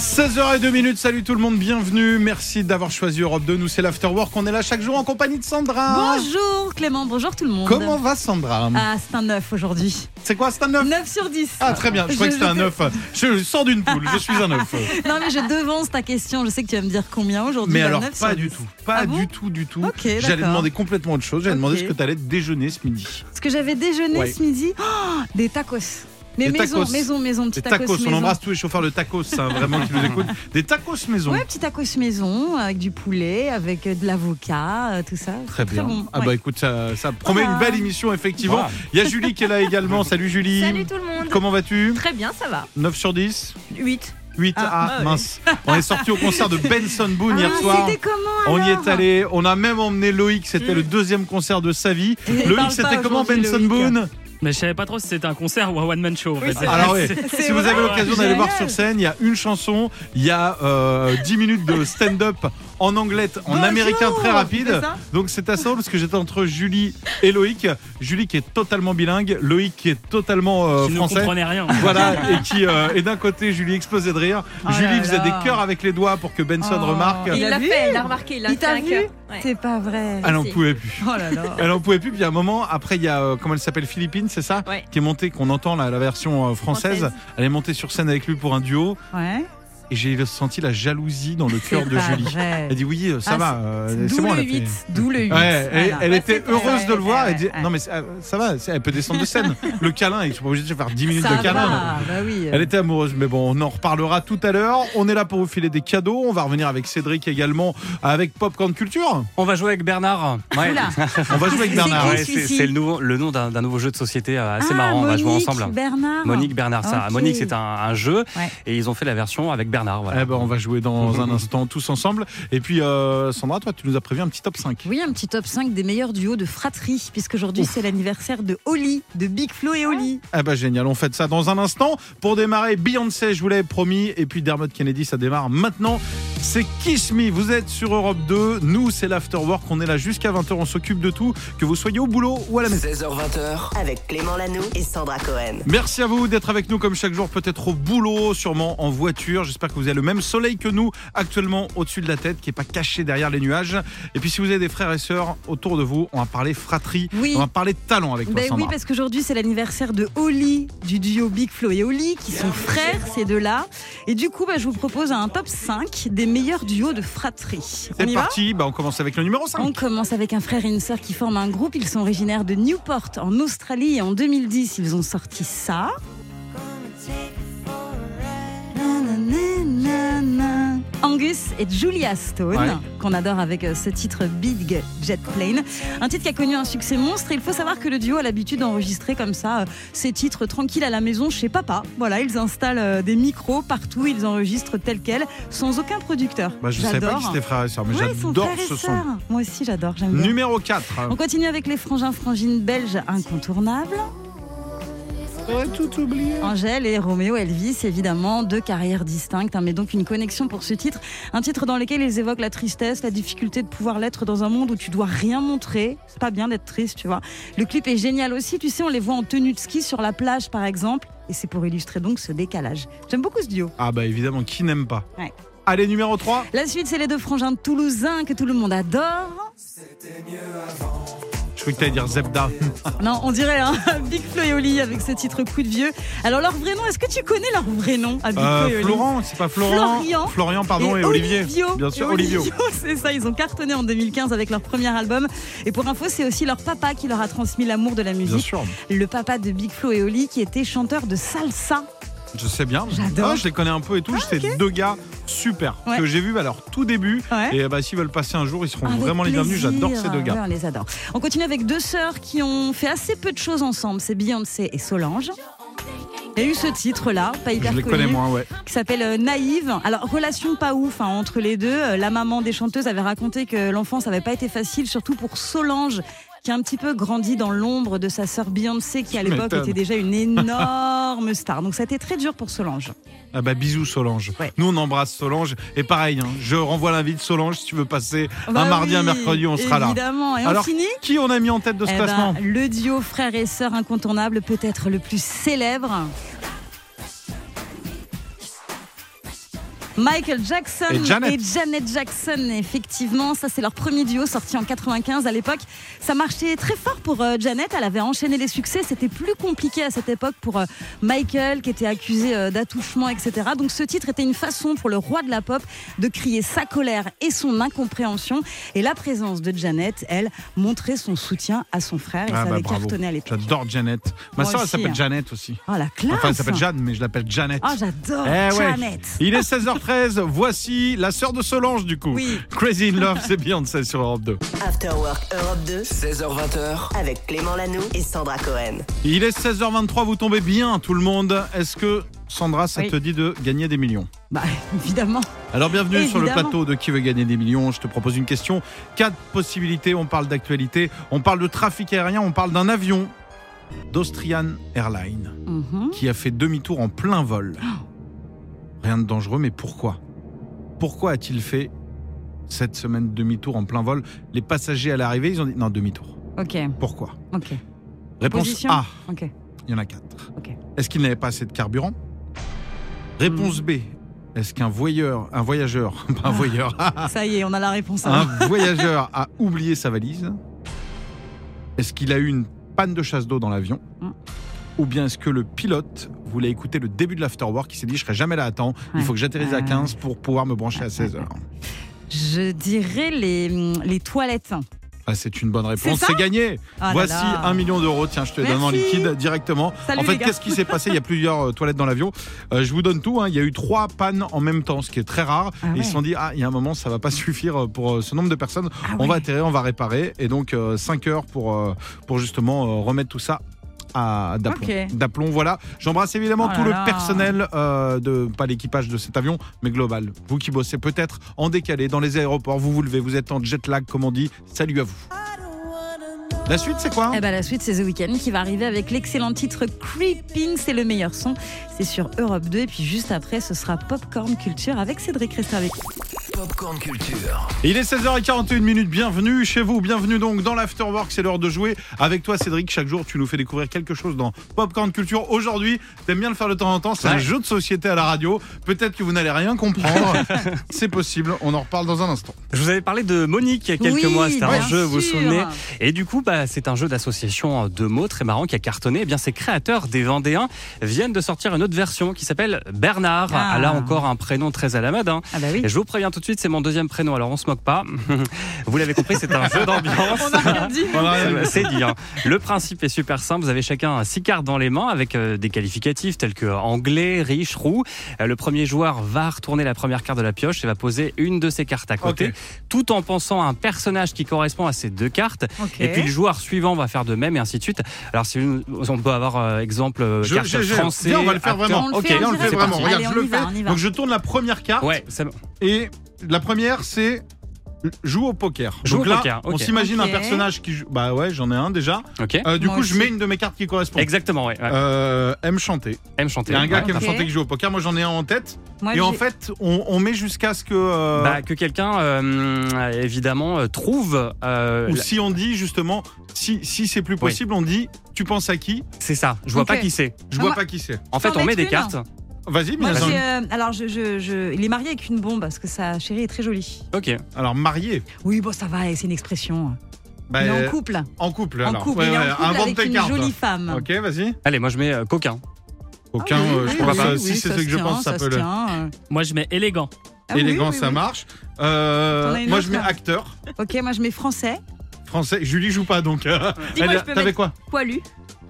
16h02 minutes, salut tout le monde, bienvenue. Merci d'avoir choisi Europe 2. Nous, c'est l'Afterwork. On est là chaque jour en compagnie de Sandra. Bonjour Clément, bonjour tout le monde. Comment va Sandra? Ah, c'est un 9 aujourd'hui. C'est quoi, c'est un 9 9 sur 10. Ah, très bien. Je crois que c'était un 9. Je sors d'une poule. Je suis un 9. Non, mais je devance ta question. Je sais que tu vas me dire combien aujourd'hui. Mais alors, 9 sur pas 10. du tout. Pas Ah bon du tout, du tout. J'allais demander complètement autre chose. J'allais demander ce que tu allais déjeuner ce midi. Parce que j'avais déjeuné Ouais. ce midi. Oh, des tacos. Mais Des maison, tacos. maison, maison, Des petit tacos. tacos, On embrasse tous les chauffeurs de tacos, hein, vraiment, qui nous écoutent. Des tacos maison. Ouais, petit tacos maison avec du poulet, avec euh, de l'avocat, euh, tout ça. Très bien. bon. Ah ouais. bah écoute, ça, ça promet Voilà. une belle émission, effectivement. Il y a Julie qui est là également. Salut Julie. Salut tout le monde. Comment vas-tu? Très bien, ça va. 9 sur 10 8. 8 Ah, Ah, bah ouais. mince. On est sorti au concert de Benson Boone hier Ah, soir. C'était comment On y est allé, on a même emmené Loïc, c'était Mm. le deuxième concert de sa vie. Loïc, c'était comment Benson Loïc. Boone? Mais je savais pas trop si c'était un concert ou un one man show. en fait. c'est Alors oui, si vous avez l'occasion d'aller voir sur scène, il y a une chanson, il y a euh, 10 minutes de stand-up en anglais, en Bonjour américain très rapide. Ça Donc c'est assez drôle parce que j'étais entre Julie et Loïc. Julie qui est totalement bilingue, Loïc qui est totalement euh, Qui ne français. comprenait rien. Voilà, et qui euh, et d'un côté Julie explosait de rire. Oh Julie là faisait là. des cœurs avec les doigts pour que Benson Oh. remarque. Il l'a fait, il l'a remarqué, il a fait t'a un vu cœur. Ouais. C'est pas vrai. Elle en Si. pouvait plus. Oh là là. Elle en pouvait plus. Puis à un moment, après, il y a, euh, comment elle s'appelle, Philippine, c'est ça Ouais. Qui est montée, qu'on entend là, la version euh, française. Française. Elle est montée sur scène avec lui pour un duo. Ouais. Et j'ai senti la jalousie dans le cœur de Julie. vrai. Elle dit oui, euh, ça Ah, va. euh, c'est bon, le elle a fait- 8. D'où le 8. Ouais, elle, était heureuse de le voir. Elle dit ouais. non mais ça, ça va, elle peut descendre de scène. le câlin, ils sont pas obligés de faire 10 minutes Ça de câlin. va, bah oui. Elle était amoureuse, mais bon, on en reparlera tout à l'heure. On est là pour vous filer des cadeaux. On va revenir avec Cédric également, avec Popcorn Culture. On va jouer avec Bernard. Ouais. On va jouer avec C'est Bernard. Ouais, c'est le, nouveau- le nom d'un nouveau jeu de société euh, assez Ah, marrant. On va jouer Monique ensemble. Bernard. Monique Bernard, ça. Monique, c'est un, un jeu et ils ont fait la version avec Bernard. Voilà. Eh ben, on va jouer dans un instant tous ensemble. Et puis, euh, Sandra, toi, tu nous as prévu un petit top 5. Oui, un petit top 5 des meilleurs duos de fratrie, puisqu'aujourd'hui c'est l'anniversaire de Oli, de Big Flo et Oli. Eh ben, génial, on fait ça dans un instant. Pour démarrer, Beyoncé, je vous l'avais promis. Et puis, Dermot Kennedy, ça démarre maintenant. C'est Kiss Me. Vous êtes sur Europe 2. Nous, c'est l'Afterwork. On est là jusqu'à 20h. On s'occupe de tout. Que vous soyez au boulot ou à la maison. 16h20h. Avec Clément Lano et Sandra Cohen. Merci à vous d'être avec nous comme chaque jour, peut-être au boulot, sûrement en voiture. J'espère que vous avez le même soleil que nous actuellement au-dessus de la tête, qui n'est pas caché derrière les nuages. Et puis si vous avez des frères et sœurs autour de vous, on va parler fratrie, Oui. on va parler talent avec toi, Ben oui, parce qu'aujourd'hui c'est l'anniversaire de Oli, du duo Big Flo et Oli, qui sont frères, ces deux-là. Et du coup, ben, je vous propose un top 5 des meilleurs duos de fratrie. On C'est parti, bah, on commence avec le numéro 5. On commence avec un frère et une sœur qui forment un groupe. Ils sont originaires de Newport en Australie et en 2010, ils ont sorti ça. Angus et Julia Stone, Ouais. qu'on adore avec euh, ce titre Big Jet Plane. Un titre qui a connu un succès monstre. Et il faut savoir que le duo a l'habitude d'enregistrer comme ça euh, ses titres tranquilles à la maison chez papa. Voilà, ils installent euh, des micros partout, ils enregistrent tel quel, sans aucun producteur. Bah, je ne savais pas J'adore. qui c'était frères et sœurs, mais j'adore ce son. Moi aussi, j'adore. J'aime bien. Numéro 4. On continue avec les frangins frangines belges incontournables. Tout oublié. Angèle et Roméo Elvis, évidemment, deux carrières distinctes, hein, mais donc une connexion pour ce titre. Un titre dans lequel ils évoquent la tristesse, la difficulté de pouvoir l'être dans un monde où tu dois rien montrer. C'est pas bien d'être triste, tu vois. Le clip est génial aussi. Tu sais, on les voit en tenue de ski sur la plage, par exemple. Et c'est pour illustrer donc ce décalage. J'aime beaucoup ce duo. Ah bah évidemment, qui n'aime pas Ouais. Allez, numéro 3. La suite, c'est les deux frangins toulousains que tout le monde adore. Je croyais que tu allais dire Zebda. Non, on dirait hein, Big Flo et Oli avec ce titre Coup de vieux. Alors leur vrai nom, est-ce que tu connais leur vrai nom à Big Euh, Flo et Oli Florent, c'est pas Florent Florian. Florian, pardon, et, Olivier. Olivio. Bien sûr, Et Olivio. C'est ça, ils ont cartonné en 2015 avec leur premier album. Et pour info, c'est aussi leur papa qui leur a transmis l'amour de la Bien musique. sûr, Le papa de Big Flo et Oli qui était chanteur de salsa. Je sais bien. J'adore. Ah, je les connais un peu et tout. c'est deux gars super Ouais. que j'ai vu à leur tout début. Ouais. Et bah, s'ils veulent passer un jour, ils seront Avec vraiment les bienvenus. J'adore ces deux gars. Ouais, on les adore. On continue avec deux sœurs qui ont fait assez peu de choses ensemble. C'est Beyoncé et Solange. Il y a eu ce titre-là, pas hyper Je les connu, connais moins, ouais. qui s'appelle euh, Naïve. Alors, relation pas ouf hein, entre les deux. Euh, La maman des chanteuses avait raconté que l'enfance n'avait pas été facile, surtout pour Solange, qui a un petit peu grandi dans l'ombre de sa sœur Beyoncé, qui à l'époque était déjà une énorme star. Donc ça a été très dur pour Solange. Ah bah bisous Solange. Ouais. Nous on embrasse Solange et pareil, hein, je renvoie l'invite Solange si tu veux passer Bah un mardi, un mercredi, on sera là. Évidemment. Et Alors finit qui on a mis en tête de ce Eh classement le duo frère et sœur incontournable, peut-être le plus célèbre. Michael Jackson Et Janet. Janet Jackson, effectivement, ça c'est leur premier duo sorti en 95 à l'époque. Ça marchait très fort pour euh, Janet, elle avait enchaîné les succès, c'était plus compliqué à cette époque pour euh, Michael qui était accusé euh, d'attouchement, etc. Donc ce titre était une façon pour le roi de la pop de crier sa colère et son incompréhension. Et la présence de Janet, elle, montrait son soutien à son frère et Ah ça bah avait bravo. cartonné à l'époque. J'adore Janet. Ma soeur elle s'appelle hein. Janet aussi. Oh la classe Enfin elle s'appelle Jeanne mais je l'appelle Janet. Ah j'adore Eh ouais. Janet Il est 16h13, voici la sœur de Solange du coup. Oui. Crazy in Love, c'est Beyoncé sur Europe 2. After Work Europe 2 16h20h, avec Clément Lanoux et Sandra Cohen. Il est 16h23, vous tombez bien tout le monde. Est-ce que Sandra, ça Oui. te dit de gagner des millions? Bah évidemment. Alors bienvenue sur le plateau de Qui veut gagner des millions? Je te propose une question. Quatre possibilités, on parle d'actualité, on parle de trafic aérien, on parle d'un avion d'Austrian Airlines Mhm. qui a fait demi-tour en plein vol. Rien de dangereux, mais pourquoi? Pourquoi a-t-il fait cette semaine demi-tour en plein vol? Les passagers à l'arrivée, ils ont dit non, demi-tour. Ok, Pourquoi? Ok, Réponse Position? A, ok. il y en a quatre. Ok. Est-ce qu'il n'avait pas assez de carburant? Réponse B, est-ce qu'un voyeur, un voyageur, pas un voyeur, Ça y est, on a la réponse. un hein. voyageur a oublié sa valise Est-ce qu'il a eu une panne de chasse d'eau dans l'avion? Mm. Ou bien est-ce que le pilote voulait écouter le début de l'afterwork Il s'est dit je serai jamais là à temps, il faut que j'atterrisse à Ouais. 15 pour pouvoir me brancher à Ouais, 16 ouais, heures. Je dirais les, les toilettes. Ah, c'est une bonne réponse, c'est gagné. Ah Voici là. un million d'euros. Tiens, je te les donne en liquide directement. Salut en fait, qu'est-ce qui s'est passé? Il y a plusieurs euh, toilettes dans l'avion. Euh, je vous donne tout. hein. Il y a eu trois pannes en même temps, ce qui est très rare. Ah Et ils se sont dit, ah, il y a un moment, ça va pas suffire pour euh, ce nombre de personnes. Ah On va atterrir, on va réparer. Et donc, 5 heures pour, pour justement remettre tout ça d'aplomb. Voilà. J'embrasse évidemment Oh tout là le là. personnel euh, de pas l'équipage de cet avion, mais global. Vous qui bossez peut-être en décalé dans les aéroports, vous vous levez, vous êtes en jet lag comme on dit. Salut à vous. La suite, c'est quoi Eh ben, la suite, c'est The Weeknd qui va arriver avec l'excellent titre Creeping. C'est le meilleur son. C'est sur Europe 2. Et puis juste après, ce sera Popcorn Culture avec Cédric. Restez avec nous. Popcorn Culture. Il est 16h41 minutes, bienvenue chez vous, bienvenue donc dans l'Afterwork, c'est l'heure de jouer. Avec toi Cédric, chaque jour tu nous fais découvrir quelque chose dans Popcorn Culture. Aujourd'hui, t'aimes bien le faire de temps en temps, c'est un jeu de société à la radio. Peut-être que vous n'allez rien comprendre, c'est possible, on en reparle dans un instant. Je vous avais parlé de Monique il y a quelques Oui, mois, c'était un jeu, vous vous souvenez Et du coup, bah, c'est un jeu d'association de mots très marrant qui a cartonné. Eh bien, ses créateurs des Vendéens viennent de sortir une autre version qui s'appelle Bernard. Ah. A encore un prénom très à la mode. hein. Ah bah oui. Et je vous préviens tout de suite, c'est mon deuxième prénom, alors on se moque pas. Vous l'avez compris, c'est un jeu d'ambiance. On a rien dit. C'est- dit. hein. Le principe est super simple. Vous avez chacun six cartes dans les mains avec euh, des qualificatifs tels que anglais, riche, roux. Euh, Le premier joueur va retourner la première carte de la pioche et va poser une de ses cartes à côté, tout en pensant à un personnage qui correspond à ces deux cartes. Et puis le joueur suivant va faire de même et ainsi de suite. Alors si on peut avoir euh, exemple Je- carte je- je- français. on va le faire acteur. vraiment. On le fait on le fait vraiment, parti. regarde, Allez, je on le va, fais. Donc je tourne la première carte Ouais, c'est bon. et la première c'est joue au poker. Joue Donc au là, poker, on ok. s'imagine Ok. un personnage qui joue. Bah ouais, j'en ai un déjà. Ok. Euh, du Moi coup, je aussi. mets une de mes cartes qui correspond. Exactement, ouais. ouais. Euh, aime chanter. Aime chanter. Il y a un gars qui aime Ok. chanter qui joue au poker. Moi, j'en ai un en tête. Moi, Et en j'ai- fait, on, on met jusqu'à ce que. euh, Bah, que quelqu'un, euh, évidemment, euh, trouve. euh, ou la- si on dit justement, si, si c'est plus possible, on dit tu penses à qui? C'est ça. Je vois Ok. pas qui c'est. Je Ah, vois moi- pas qui c'est. En fait, on met des une. cartes. Vas-y, Moi, j'ai, euh, alors, je, je- je- il est marié avec une bombe parce que sa chérie est très jolie. Ok. Alors, marié. Oui, bon, ça va, c'est une expression. Bah, il est euh, en couple. en couple, En alors. couple, Ouais, il est ouais, en couple invente avec tes une cartes. jolie femme. Ok, vas-y. Allez, moi je mets euh, coquin. Aucun, Ah oui, euh, je oui, crois oui, pas. oui, si c'est ça ce que je tient, pense, ça, ça peut se le. tient, euh. Moi, je mets élégant. Ah oui, Élégant, oui, ça oui. marche. Euh, T'en as une moi, autre, je mets acteur. Ok, moi je mets français. Français. Julie joue pas donc. euh, Dis-moi, elle- je peux T'avais mettre- quoi? Poilu.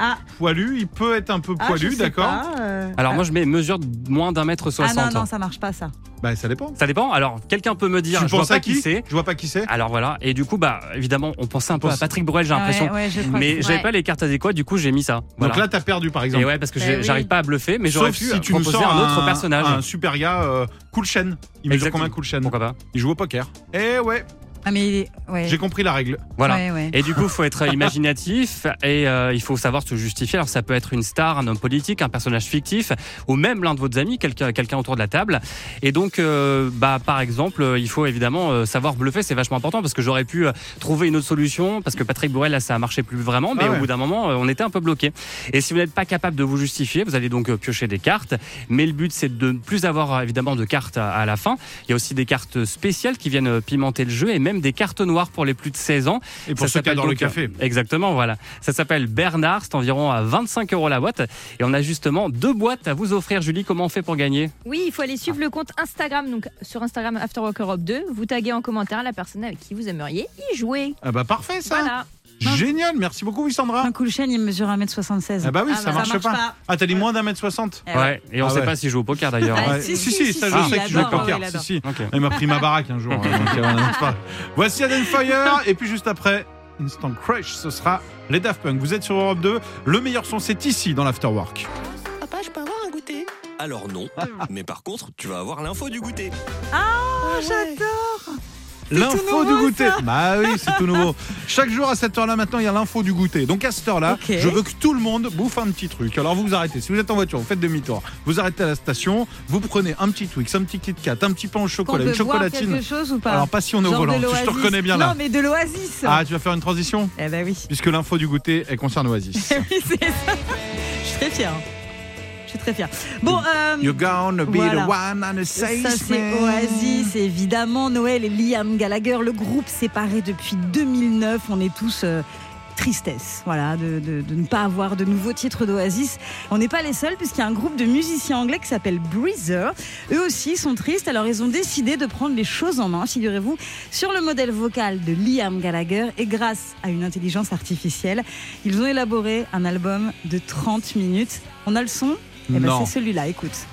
Ah, Poilu. Il peut être un peu ah, poilu, d'accord euh. Alors Ah. moi je mets mesure de moins d'un mètre Ah soixante. non, non, ça marche pas ça. Bah, ça dépend. Ça dépend. Alors quelqu'un peut me dire, tu je vois pas à qui, qui c'est. Je vois pas qui c'est. Alors voilà. Et du coup, bah évidemment, on pensait un peu Pense- à Patrick Bruel, j'ai l'impression. Ouais, ouais, Mais que- j'avais ouais. pas les cartes adéquates, du coup j'ai mis ça. Voilà. Donc là, t'as perdu, par et exemple. ouais, parce que Bah oui. j'arrive pas à bluffer, mais j'aurais pu si tu nous proposer sors un autre personnage. Un super gars, euh, Cool Shen. Il mesure combien Cool Shen Pourquoi pas Il joue au poker. Eh ouais. Ah, mais ouais. J'ai compris la règle. Voilà. Ouais, ouais. Et du coup, il faut être imaginatif et euh, il faut savoir se justifier. Alors, ça peut être une star, un homme politique, un personnage fictif, ou même l'un de vos amis, quelqu'un quelqu'un autour de la table. Et donc, euh, bah, par exemple, euh, il faut évidemment euh, savoir bluffer. C'est vachement important parce que j'aurais pu euh, trouver une autre solution parce que Patrick Bourrel, là, ça a marché plus vraiment. Mais Ah ouais. au bout d'un moment, on était un peu bloqué. Et si vous n'êtes pas capable de vous justifier, vous allez donc piocher des cartes. Mais le but, c'est de ne plus avoir évidemment de cartes à, la fin. Il y a aussi des cartes spéciales qui viennent pimenter le jeu et même des cartes noires pour les plus de 16 ans. Et pour Ça ceux qui s'appelle adorent le café. euh, Exactement, voilà. Ça s'appelle Bernard, c'est environ à 25 euros la boîte. Et on a justement deux boîtes à vous offrir. Julie, comment on fait pour gagner? Oui, il faut aller suivre le compte Instagram, donc sur Instagram Afterwork Europe 2. Vous taguez en commentaire la personne avec qui vous aimeriez y jouer. Ah bah parfait ça. Voilà. Génial, merci beaucoup Wissandra. Un cool chêne, il mesure 1m76. Ah bah oui, Ah ça bah, marche ça marche pas. pas. Ah, t'as dit moins d'un mètre soixante Eh ouais. Et on Ah sait ouais. pas s'il joue au poker d'ailleurs. Ah, hein. Si, si, si, si, si, ça je il sais que tu joues au poker. il Si, si. Il m'a pris ma baraque un jour. hein, donc, euh, pas Voici Adam Fire et puis juste après Instant Crash, ce sera les Daft Punk. Vous êtes sur Europe 2. Le meilleur son, c'est ici dans l'Afterwork. Papa, je peux avoir un goûter? Alors non, mais par contre, tu vas avoir l'info du goûter. Oh, j'adore L'info du goûter. Bah oui, c'est tout nouveau. Chaque jour à cette heure-là, maintenant, il y a l'info du goûter. Donc à cette heure-là, je veux que tout le monde bouffe un petit truc. Alors vous vous arrêtez. Si vous êtes en voiture, vous faites demi-tour. Vous arrêtez à la station. Vous prenez un petit Twix, un petit Kit Kat, un petit pain au chocolat, une chocolatine. quelque chose ou pas Alors pas si on est au volant. Je te reconnais bien là. Non, mais de l'Oasis. Ah, tu vas faire une transition Eh ben oui. Puisque l'info du goûter, elle concerne Oasis. Oui, c'est ça. Je suis très fière. Je suis très fière. Bon, euh, You're gonna be Voilà. the one and the ça c'est. Oasis, évidemment. Noël et Liam Gallagher, le groupe séparé depuis 2009. On est tous. euh, Tristesse, voilà, de, de- de ne pas avoir de nouveaux titres d'Oasis. On n'est pas les seuls, puisqu'il y a un groupe de musiciens anglais qui s'appelle Breezer. Eux aussi sont tristes, alors ils ont décidé de prendre les choses en main, figurez-vous, sur le modèle vocal de Liam Gallagher. Et grâce à une intelligence artificielle, ils ont élaboré un album de 30 minutes. On a le son Eh ben. C'est celui-là, écoute.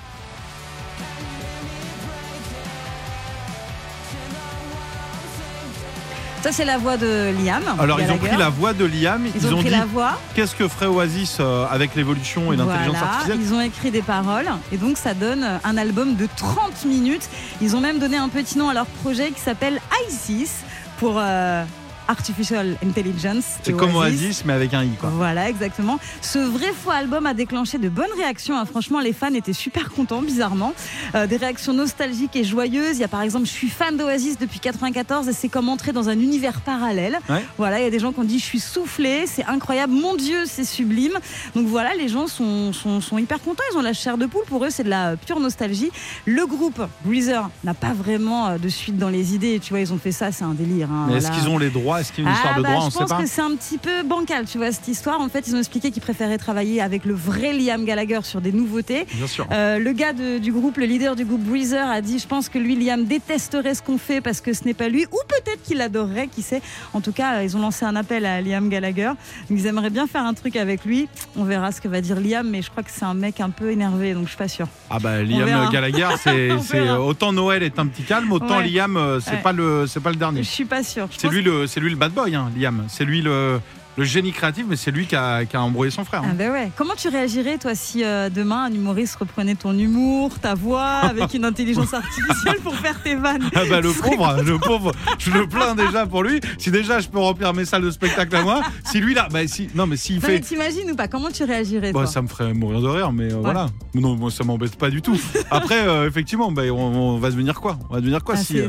Ça, c'est la voix de Liam. Alors ils ont pris la voix de Liam, Ils ont, pris dit la voix. qu'est-ce que ferait Oasis euh, avec l'évolution et l'intelligence Voilà, artificielle. Ils ont écrit des paroles et donc ça donne un album de 30 minutes. Ils ont même donné un petit nom à leur projet qui s'appelle ISIS pour euh, Artificial Intelligence. C'est comme Oasis mais avec un i quoi. Voilà, exactement. Ce vrai faux album a déclenché de bonnes réactions. hein. Franchement, les fans étaient super contents, bizarrement. Euh, des réactions nostalgiques et joyeuses. Il y a par exemple, je suis fan d'Oasis depuis 94 et c'est comme entrer dans un univers parallèle. Ouais. Voilà, il y a des gens qui ont dit, je suis soufflé, c'est incroyable, mon Dieu, c'est sublime. Donc voilà, les gens sont, sont, sont hyper contents. Ils ont la chair de poule. Pour eux, c'est de la pure nostalgie. Le groupe Breezer n'a pas vraiment euh, de suite dans les idées. Tu vois, ils ont fait ça, c'est un délire. hein. Est-ce Voilà. qu'ils ont les droits Est-ce qu'il y a une histoire Ah de bah, droit On Je sait pense pas. que c'est un petit peu bancal, tu vois, cette histoire. En fait, ils ont expliqué qu'ils préféraient travailler avec le vrai Liam Gallagher sur des nouveautés. Bien sûr. Euh, le gars de- du groupe, le leader du groupe Breezer, a dit Je pense que lui, Liam, détesterait ce qu'on fait parce que ce n'est pas lui, ou peut-être qu'il adorerait, qui sait. En tout cas, ils ont lancé un appel à Liam Gallagher. Ils aimeraient bien faire un truc avec lui. On verra ce que va dire Liam, mais je crois que c'est un mec un peu énervé, donc je suis pas sûre. Ah bah. Liam Gallagher, c'est autant Noël est un petit calme, autant Ouais. Liam euh, c'est Ouais. pas le c'est pas le Je dernier. suis pas sûre. Je C'est lui le c'est lui le bad boy hein, Liam. C'est lui le le génie créatif, mais c'est lui qui a, qui a embrouillé son frère. hein. Ah ben ouais. Comment tu réagirais toi si euh, demain un humoriste reprenait ton humour, ta voix avec une intelligence artificielle pour faire tes vannes? Ah bah le pauvre, le pauvre, je le plains déjà pour lui. Si déjà je peux remplir mes salles de spectacle à moi, si lui là, bah si, non mais s'il Non mais fait, t'imagines ou pas? Comment tu réagirais bah, toi? ça me ferait mourir de rire, mais euh, voilà. Non, moi ça m'embête pas du tout. Après, euh, effectivement, bah, on, on va devenir quoi? On va devenir quoi Ah, si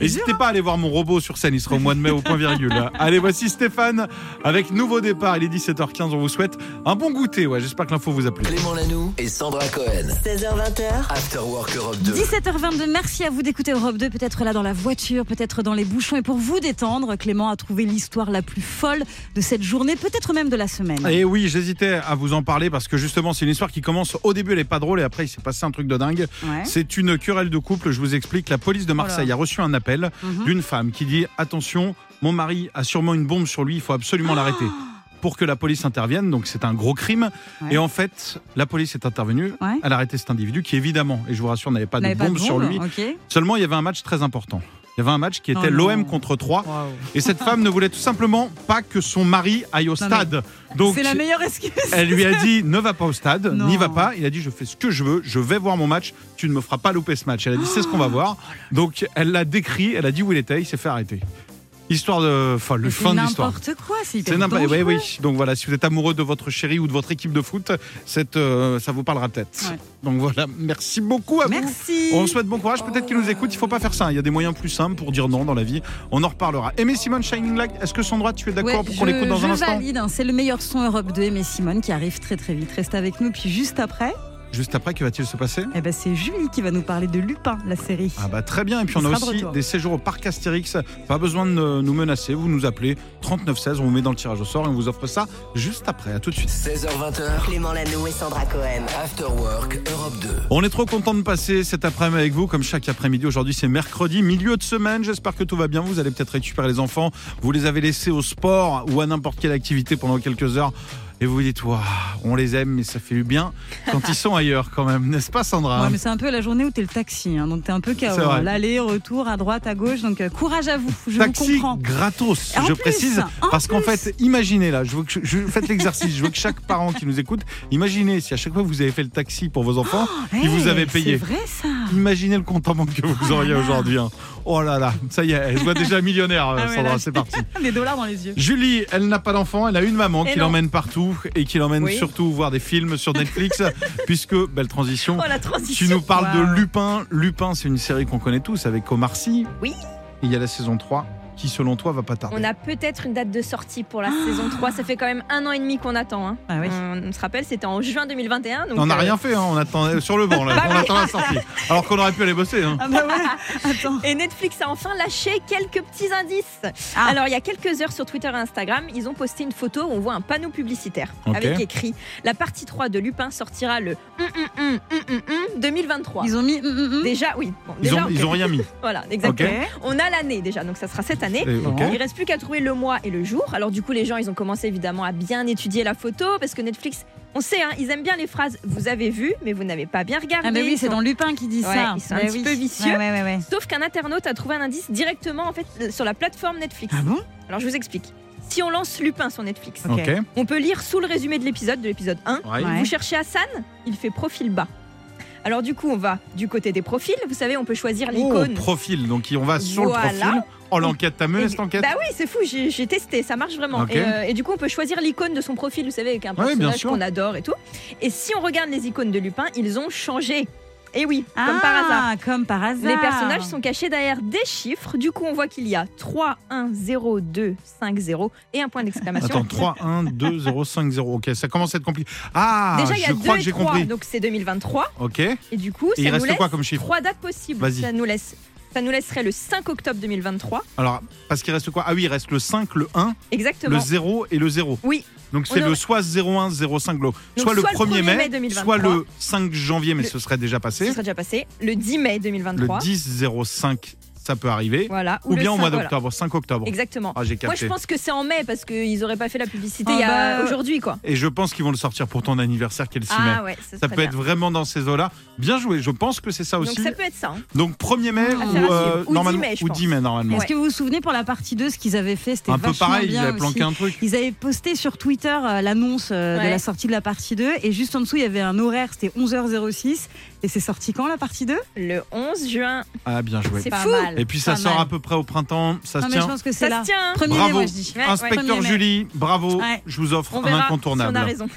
N'hésitez pas à aller voir mon robot sur scène, il sera au mois de mai au point virgule. Allez, voici Stéphane avec nouveau départ. Il est 17h15, on vous souhaite un bon goûter. Ouais, j'espère que l'info vous a plu. Clément Lanoux et Sandra Cohen. 16h20h, After Work Europe 2. 17h22, merci à vous d'écouter Europe 2, peut-être là dans la voiture, peut-être dans les bouchons. Et pour vous détendre, Clément a trouvé l'histoire la plus folle de cette journée, peut-être même de la semaine. Et oui, j'hésitais à vous en parler parce que justement, c'est une histoire qui commence au début, elle est pas drôle et après, il s'est passé un truc de dingue. Ouais. C'est une querelle de couple. Je vous explique. La police de Marseille a reçu un appel Mhm. d'une femme qui dit Attention, mon mari a sûrement une bombe sur lui, il faut absolument l'arrêter. Pour que la police intervienne, donc c'est un gros crime. Ouais. Et en fait, la police est intervenue, Ouais. elle a arrêté cet individu qui, évidemment, et je vous rassure, n'avait pas de bombe sur lui. Seulement, il y avait un match très important. Il y avait un match qui Oh était l'OM contre 3. Waouh. Et cette femme ne voulait tout simplement pas que son mari aille au Non, stade. Donc, C'est la meilleure excuse. elle lui a dit ne va pas au stade, n'y va pas. Il a dit je fais ce que je veux, je vais voir mon match, tu ne me feras pas louper ce match. Elle a dit c'est ce qu'on va voir. Donc elle l'a décrit, elle a dit où il était, il s'est fait arrêter. Histoire de. Enfin, le C'est fin de l'histoire. n'importe quoi, c'est hyper C'est n'importe dangereux. oui, oui. Donc voilà, si vous êtes amoureux de votre chérie ou de votre équipe de foot, cette, euh, ça vous parlera peut-être. Ouais. Donc voilà, merci beaucoup à vous. Merci. On souhaite bon courage. Peut-être qu'ils nous écoutent. Il faut pas faire ça. Il y a des moyens plus simples pour dire non dans la vie. On en reparlera. Aimé Simone Shining Light. Est-ce que Sandra, tu es d'accord Ouais, pour qu'on je- l'écoute dans je un instant valide, hein. c'est le meilleur son Europe 2 et Simone qui arrive très très vite. Reste avec nous. Puis juste après, Juste après, que va-t-il se passer eh ben, c'est Julie qui va nous parler de Lupin, la série. Ah bah très bien. Et puis on a de aussi retour. des séjours au parc Astérix. Pas besoin de nous menacer. Vous nous appelez 3916. On vous met dans le tirage au sort et on vous offre ça juste après. À tout de suite. 16h20h, Clément Lanoux et Sandra Cohen. After Work Europe 2. On est trop content de passer cet après-midi avec vous, comme chaque après-midi. Aujourd'hui, c'est mercredi, milieu de semaine. J'espère que tout va bien. Vous allez peut-être récupérer les enfants. Vous les avez laissés au sport ou à n'importe quelle activité pendant quelques heures. Et vous vous dites, Waouh, on les aime, mais ça fait du bien quand ils sont ailleurs quand même, n'est-ce pas, Sandra Ouais, mais c'est un peu la journée où t'es le taxi, hein, donc t'es un peu KO. vrai. L'aller, retour, à droite, à gauche, donc euh, courage à vous, je vous Taxi comprends. gratos, je plus, précise, parce qu'en fait, imaginez là, je veux que je, je- faites l'exercice, je veux que chaque parent qui nous écoute, imaginez si à chaque fois vous avez fait le taxi pour vos enfants, Hey, vous avez payé. C'est vrai ça. Imaginez le compte en banque que vous auriez là. aujourd'hui. hein. Oh là là, ça y est, elle se voit déjà millionnaire, euh, Ah ouais, Sandra, c'est parti. Les dollars dans les yeux. Julie, elle n'a pas d'enfant, elle a une maman Et qui l'emmène partout et qui l'emmène Oui. surtout voir des films sur Netflix, puisque, belle transition, Oh la tu transition. nous parles Wow. de Lupin. Lupin, c'est une série qu'on connaît tous avec Omar Sy. Oui. Il y a la saison 3 qui, selon toi, va pas tarder. On a peut-être une date de sortie pour la saison 3. Ça fait quand même un an et demi qu'on attend. hein. Ah oui. On, on se rappelle, c'était en juin 2021. donc, on n'a euh, rien fait, hein, on attend sur le banc, là, on attend la sortie. Alors qu'on aurait pu aller bosser. hein. Ah bah ouais. Attends. Et Netflix a enfin lâché quelques petits indices. Ah. Alors, il y a quelques heures sur Twitter et Instagram, ils ont posté une photo où on voit un panneau publicitaire avec écrit La partie 3 de Lupin sortira le hum, hum, hum, hum, hum, hum 2023. Ils ont mis. Déjà, oui. Bon, Ils déjà, ont, ils ont rien mis. Voilà, exactement. On a l'année déjà, donc ça sera cette année. Et- ok. Il reste plus qu'à trouver le mois et le jour. Alors du coup, les gens, ils ont commencé évidemment à bien étudier la photo parce que Netflix, on sait, hein, ils aiment bien les phrases "vous avez vu, mais vous n'avez pas bien regardé". Ah bah oui, c'est sont- dans Lupin qui dit Ouais, ça. ils sont un Bah petit peu vicieux. Ouais, ouais, ouais, ouais. Sauf qu'un internaute a trouvé un indice directement en fait euh, sur la plateforme Netflix. Ah bon? Alors je vous explique. Si on lance Lupin sur Netflix, on peut lire sous le résumé de l'épisode, de l'épisode 1. Ouais. Ouais. Vous cherchez Hassan, il fait profil bas. Alors du coup, on va du côté des profils. Vous savez, on peut choisir Oh, l'icône. profil. Donc on va sur Voilà. le profil. Oh, l'enquête, t'as mené cette enquête Bah oui, c'est fou, j'ai testé, ça marche vraiment. Et, euh, et du coup, on peut choisir l'icône de son profil, vous savez, avec un personnage qu'on adore et tout. Et si on regarde les icônes de Lupin, ils ont changé. Et oui, Ah, comme par hasard. Comme par hasard. Les personnages sont cachés derrière des chiffres. Du coup, on voit qu'il y a 3, 1, 0, 2, 5, 0 et un point d'exclamation. Attends, 3, 1, 2, 0, 5, 0. Ok, ça commence à être compliqué. Ah, Déjà, il y a je 2 crois que et j'ai 3, compris. donc c'est 2023. Ok. Et Et du coup, il ça nous reste laisse quoi comme chiffre trois dates possibles. Vas-y. Ça nous laisse. Ça nous laisserait le 5 octobre 2023. Alors, parce qu'il reste quoi? Ah oui, il reste le 5, le 1, Exactement. le 0 et le 0. Oui. Donc On c'est le aurait- soit 01, 05, le- Donc, soit le soit le 1er 1er mai, mai 2023. soit le 5 janvier, mais Le- ce serait déjà Ce passé. sera déjà passé. Le 10 mai Le 2023. 10 05, ça peut arriver. Voilà. Ou bien au 5, mois voilà. d'octobre, 5 octobre. Exactement. Ah, j'ai Moi, je pense que c'est en mai parce qu'ils n'auraient pas fait la publicité Ah il y a bah, aujourd'hui, quoi. Et je pense qu'ils vont le sortir pour ton anniversaire, qui est le 6 Ah ouais, Ça ça, peut bien. être vraiment dans ces eaux-là. Bien joué, je pense que c'est ça aussi. Donc ça peut être ça. hein. Donc 1er mai ou, à suivre. euh, Ou 10 normalement mai, je ou pense. 10 mai normalement. Est-ce que vous vous souvenez pour la partie 2 ce qu'ils avaient fait C'était Un peu pareil, ils avaient planqué aussi. un truc. Ils avaient posté sur Twitter euh, l'annonce euh, de la sortie de la partie 2 et juste en dessous il y avait un horaire, c'était 11h06 et c'est sorti quand la partie 2 Le 11 juin. Ah bien joué. C'est Pas fou. mal. Et puis ça Pas sort mal. à peu près au printemps, ça Non se mais je tient. pense que c'est là. se tient. hein. Premier mai Bravo. moi je dis. Ouais, Inspecteur ouais. Julie, bravo. Ouais. Je vous offre On un verra si on incontournable. a raison.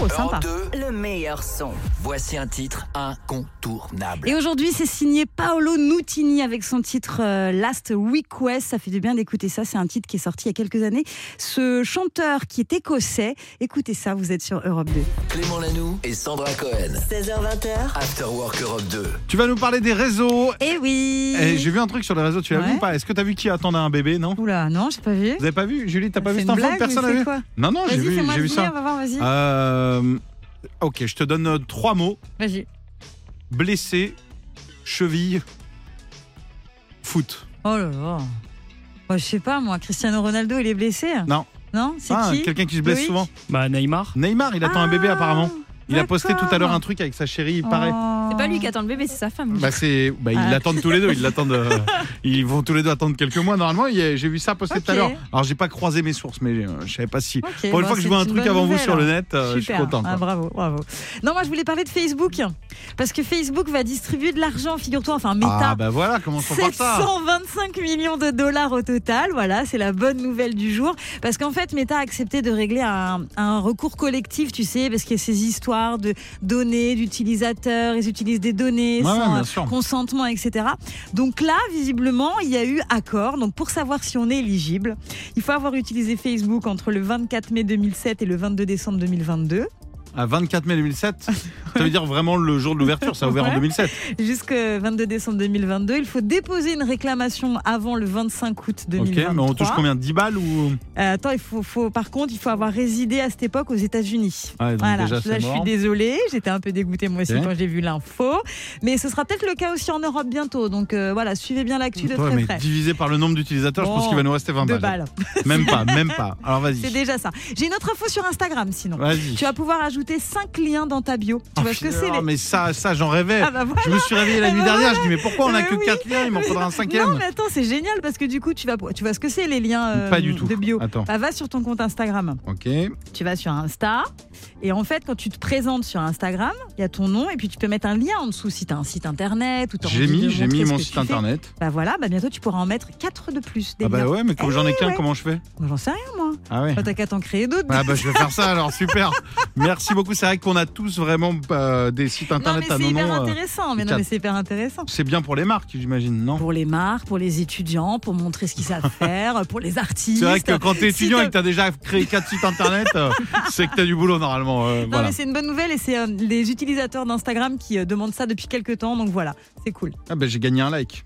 Oh sympa. Europe 2, le meilleur son. Voici un titre incontournable. Et aujourd'hui, c'est signé Paolo Nutini avec son titre euh, Last Request. Ça fait du bien d'écouter ça. C'est un titre qui est sorti il y a quelques années. Ce chanteur qui est écossais, écoutez ça, vous êtes sur Europe 2. Clément Lanoux et Sandra Cohen. 16h20h, After Work Europe 2. Tu vas nous parler des réseaux. Eh oui Eh, J'ai vu un truc sur les réseaux, tu l'as vu ou pas? Est-ce que t'as vu qui attendait un bébé, non? Oula, non, j'ai pas vu. Vous avez pas vu Julie, t'as pas vu cette info Personne n'a vu? quoi? Non, non, j'ai Vas-y, vu, vu ça. on va voir, vas-y. Euh, ok, je te donne euh, trois mots Vas-y. blessé, cheville, foot. Oh là là. Bah, je sais pas, moi, Cristiano Ronaldo, il est blessé? Non. Non? C'est Ah, qui? quelqu'un qui se blesse Loïc? souvent. Bah Neymar. Neymar, il attend un bébé Ah, apparemment. Il a posté tout à l'heure un truc avec sa chérie, il paraît. C'est pas lui qui attend le bébé, c'est sa femme. Bah c'est, bah, ils Ah. l'attendent tous les deux. Ils l'attendent. euh, ils vont tous les deux attendre quelques mois normalement. J'ai vu ça posté tout à l'heure. Alors j'ai pas croisé mes sources, mais euh, je savais pas si. Pour une bon, fois que je vois un truc avant vous sur le net, euh, je suis content. Ah, bravo, bravo. Non, moi je voulais parler de Facebook parce que Facebook va distribuer de l'argent, figure-toi, enfin Meta. Ah bah voilà, par ça. 725 millions de dollars au total, voilà, c'est la bonne nouvelle du jour. Parce qu'en fait, Meta a accepté de régler un, un recours collectif, tu sais, parce qu'il y a ces histoires de données d'utilisateurs, ils utilisent des données Ouais, sans consentement, etc. Donc là, visiblement, il y a eu accord. Donc pour savoir si on est éligible, il faut avoir utilisé Facebook entre le 24 mai 2007 et le 22 décembre 2022. À 24 mai 2007, ça veut dire vraiment le jour de l'ouverture. Ça a ouvert en Ouais. 2007. Jusqu'au 22 décembre 2022. Il faut déposer une réclamation avant le 25 août Ok, 2023. mais on touche combien 10 balles ou Euh, attends, il faut, faut- par contre, il faut avoir résidé à cette époque aux États-Unis. Donc Voilà, déjà, là, c'est je suis désolée, j'étais un peu dégoûtée moi aussi Ok. quand j'ai vu l'info, mais ce sera peut-être le cas aussi en Europe bientôt. Donc euh, voilà, suivez bien l'actu de Ouais, très près. divisé par le nombre d'utilisateurs, je pense qu'il va nous rester 20 Deux balles. balles, Même pas, même pas. Alors c'est vas-y. déjà ça. J'ai une autre info sur Instagram sinon. Vas-y. Tu vas pouvoir ajouter 5 liens dans ta bio. Tu Oh, vois ce que c'est les... Mais ça, ça j'en rêvais. Ah bah voilà. Je me suis réveillé la Ah nuit bah dernière. Je dis mais pourquoi on a Mais que oui. 4 liens Il m'en faudra un cinquième. Non mais attends, c'est génial parce que du coup tu vas tu vois ce que c'est les liens euh, Pas du tout. de bio. Attends. Bah, va sur ton compte Instagram. Ok. tu vas sur Insta et en fait quand tu te présentes sur Instagram, il y a ton nom et puis tu peux mettre un lien en dessous si tu as un site internet ou J'ai mis, j'ai mis mon site fais. internet. Bah voilà, bah bientôt tu pourras en mettre 4 de plus des Ah bah liens. ouais, mais comme j'en ai Eh qu'un, ouais. comment je fais? Moi, J'en sais rien moi. Ah ouais. Bah, T'as qu'à t'en créer d'autres. Ah bah je vais faire ça alors super. Merci beaucoup. C'est vrai qu'on a tous vraiment euh, des sites non internet mais à c'est nos hyper noms. euh, intéressant, mais non mais c'est hyper intéressant. C'est bien pour les marques, j'imagine, non? Pour les marques, pour les étudiants, pour montrer ce qu'ils savent faire, pour les artistes. C'est vrai que quand t'es étudiant et que t'as déjà créé quatre sites internet, euh, c'est que t'as du boulot normalement. Euh, Non voilà. mais c'est une bonne nouvelle et c'est euh, les utilisateurs d'Instagram qui euh, demandent ça depuis quelques temps, donc voilà, c'est cool. Ah bah j'ai gagné un like.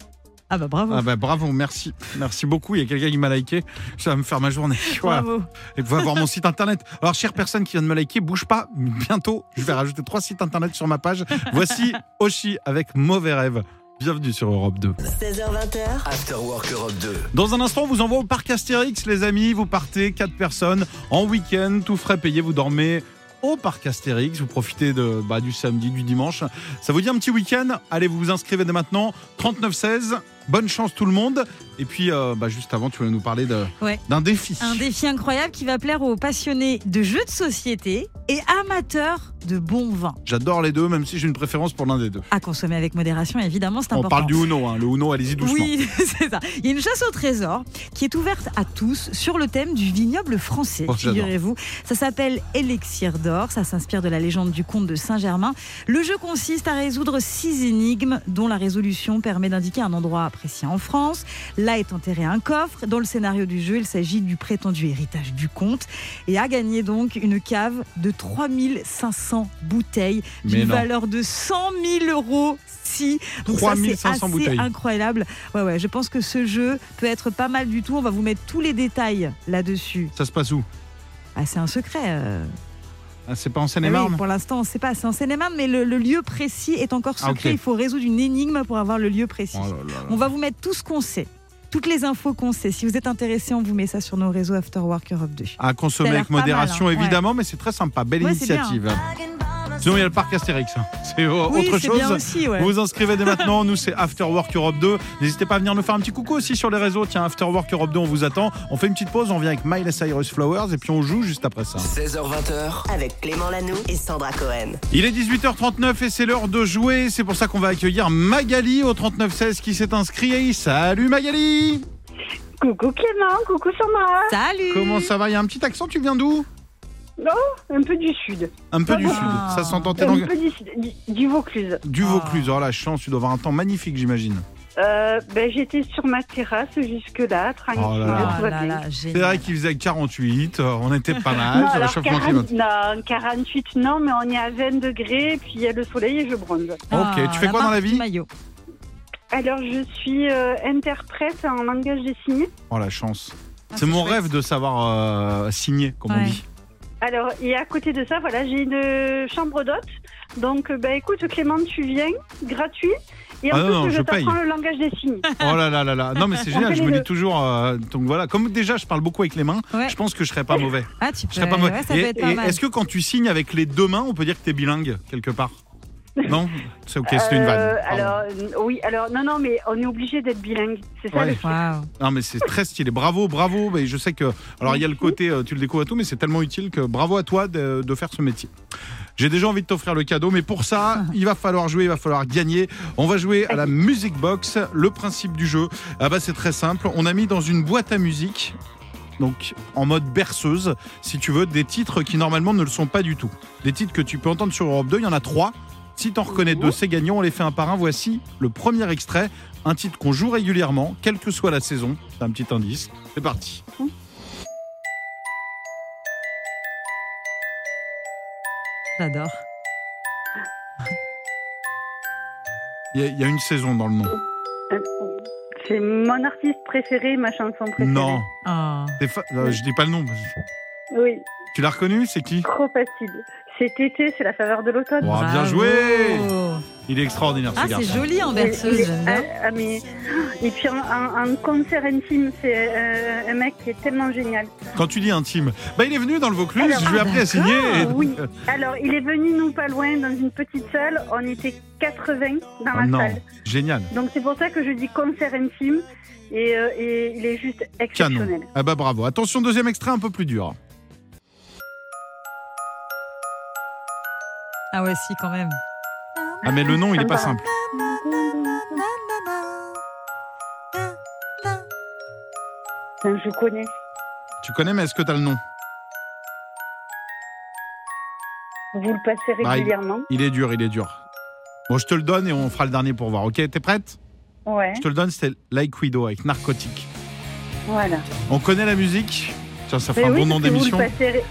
Ah bah bravo. Ah bah bravo, merci. Merci beaucoup. Il y a quelqu'un qui m'a liké. Ça va me faire ma journée. Voilà. Bravo. Et va voir mon site internet. Alors, chère personne qui vient de me liker, bouge pas. Bientôt, je vais rajouter trois sites internet sur ma page. Voici Oshi avec Mauvais Rêve. Bienvenue sur Europe 2. 16h20h, After Work Europe 2. Dans un instant, on vous envoie au parc Astérix, les amis. Vous partez, quatre personnes, en week-end, tout frais payé. Vous dormez au parc Astérix. Vous profitez bah, du samedi, du dimanche. Ça vous dit un petit week-end? Allez, vous vous inscrivez dès maintenant. 3916. Bonne chance tout le monde. Et puis, euh, bah, juste avant, tu voulais nous parler Ouais. d'un défi. Un défi incroyable qui va plaire aux passionnés de jeux de société et amateurs de bon vin. J'adore les deux, même si j'ai une préférence pour l'un des deux. À consommer avec modération, évidemment, c'est On important. parle du Uno, hein. le Uno, allez-y doucement. Oui, c'est ça. Il y a une chasse au trésor qui est ouverte à tous sur le thème du vignoble français. Oh. Figurez-vous, ça s'appelle Élixir d'or. Ça s'inspire de la légende du comte de Saint-Germain. Le jeu consiste à résoudre six énigmes, dont la résolution permet d'indiquer un endroit apprécié en France. Là est enterré un coffre. Dans le scénario du jeu, il s'agit du prétendu héritage du comte et a gagné donc une cave de 3500 bouteilles d'une valeur de 100 000 euros. Si, donc ça, c'est 3500 assez bouteilles. incroyable. Ouais, ouais, je pense que ce jeu peut être pas mal du tout. On va vous mettre tous les détails là-dessus. Ça se passe où? Ah, c'est un secret. euh. Ah, C'est pas en Seine-et-Marne oui, pour l'instant, on ne sait pas. C'est en Seine-et-Marne, mais le, le lieu précis est encore Ah, secret. Il faut résoudre une énigme pour avoir le lieu précis. Oh là là là. On va vous mettre tout ce qu'on sait. Toutes les infos qu'on sait. Si vous êtes intéressé, on vous met ça sur nos réseaux After Work Europe 2. À consommer avec mal, modération, hein. évidemment, mais c'est très sympa. Belle Ouais, initiative. Sinon, il y a le parc Astérix. hein. C'est Oui, autre chose. bien aussi. ouais. Vous vous inscrivez dès maintenant. Nous, c'est After Work Europe 2. N'hésitez pas à venir nous faire un petit coucou aussi sur les réseaux. Tiens, After Work Europe 2, on vous attend. On fait une petite pause. On vient avec Miley Cyrus Flowers et puis on joue juste après ça. 16h20h, avec Clément Lanoux et Sandra Cohen. Il est 18h39 et c'est l'heure de jouer. C'est pour ça qu'on va accueillir Magali au 3916 qui s'est inscrit. Salut Magali Coucou Clément, coucou Sandra. Salut Comment ça va? Il y a un petit accent, tu viens d'où? Un peu du sud. Un peu du Ah. sud. Ça s'entend t'es Un peu du, sud, du, du Vaucluse. du Ah. Vaucluse. Oh la chance, tu dois avoir un temps magnifique, j'imagine. Euh, ben, J'étais sur ma terrasse jusque-là, tranquille. Oh là là. Ah tout va là bien. là, C'est vrai qu'il faisait 48, euh, on était pas mal Non, sur le alors, réchauffement 40 climatique. non, 48 non, mais on est à 20 degrés, puis il y a le soleil et je bronze. Ah, Ok, tu fais quoi dans la vie maillot. Alors je suis euh, interprète en langage dessiné. Oh la chance. Ah, c'est mon chouette. rêve de savoir euh, signer, comme on Ouais. dit. Alors, et à côté de ça, voilà, j'ai une chambre d'hôte. Donc, bah, écoute, Clément, tu viens, gratuit. Et en Ah non, plus, non, je, je t'apprends le langage des signes. Oh là là là là. Non mais c'est génial, je me dis toujours euh, donc voilà, comme déjà je parle beaucoup avec les mains, Ouais. je pense que je serais pas mauvais. Ah, tu peux. Je serais pas mauvais. ouais, ça Et- peut être pas et mal. est-ce que quand tu signes avec les deux mains, on peut dire que tu es bilingue quelque part? Non C'est OK, c'était une Euh, vanne. Pardon. alors, euh, oui, alors, non, non, mais on est obligé d'être bilingue. C'est ça Ouais. le truc. Waouh. Non mais c'est très stylé. Bravo, bravo. Mais je sais que alors il y a le côté euh, tu le découvres à tout mais c'est tellement utile que bravo à toi de, de faire ce métier. J'ai déjà envie de t'offrir le cadeau, mais pour ça, il va falloir jouer, il va falloir gagner. On va jouer à la Music Box. Le principe du jeu, ah bah c'est très simple. On a mis dans une boîte à musique, donc en mode berceuse, si tu veux, des titres qui normalement ne le sont pas du tout. Des titres que tu peux entendre sur Europe 2, il y en a trois. Si t'en reconnais deux, c'est gagnant. On les fait un par un. Voici le premier extrait, un titre qu'on joue régulièrement, quelle que soit la saison. C'est un petit indice. C'est parti. J'adore. Il y, a- il y a une saison dans le nom. C'est mon artiste préféré, ma chanson préférée. Non, Oh. fa- euh, je dis pas le nom. Oui, Tu l'as reconnu C'est qui? Trop facile. Cet été, c'est la faveur de l'automne. Wow, bien joué Il est extraordinaire Ah, ce c'est garçon. joli en berceuse, est- j'aime bien. ah, ah, mais... Et puis en, en- en concert intime, c'est euh, un mec qui est tellement génial. Quand tu dis intime, bah il est venu dans le Vaucluse, Alors, je lui ai ah, appris à signer. et- Oui. Alors, il est venu nous pas loin dans une petite salle. On était 80 dans Oh la non, salle. génial. Donc c'est pour ça que je dis concert intime. Et, euh, et il est juste Canon. exceptionnel. Ah bah bravo. Attention, deuxième extrait un peu plus dur. Ah ouais, si, quand même. Ah mais le nom il est pas simple. Je connais. Tu connais mais est-ce que tu as le nom Vous le passez Bah, il- régulièrement. Il est dur, il est dur. Bon, je te le donne et on fera le dernier pour voir. Ok, t'es prête? Ouais, Je te le donne, c'était Like Widow avec Narcotique. voilà. On connaît la musique? Tiens, ça fait Mais un oui, bon nom d'émission.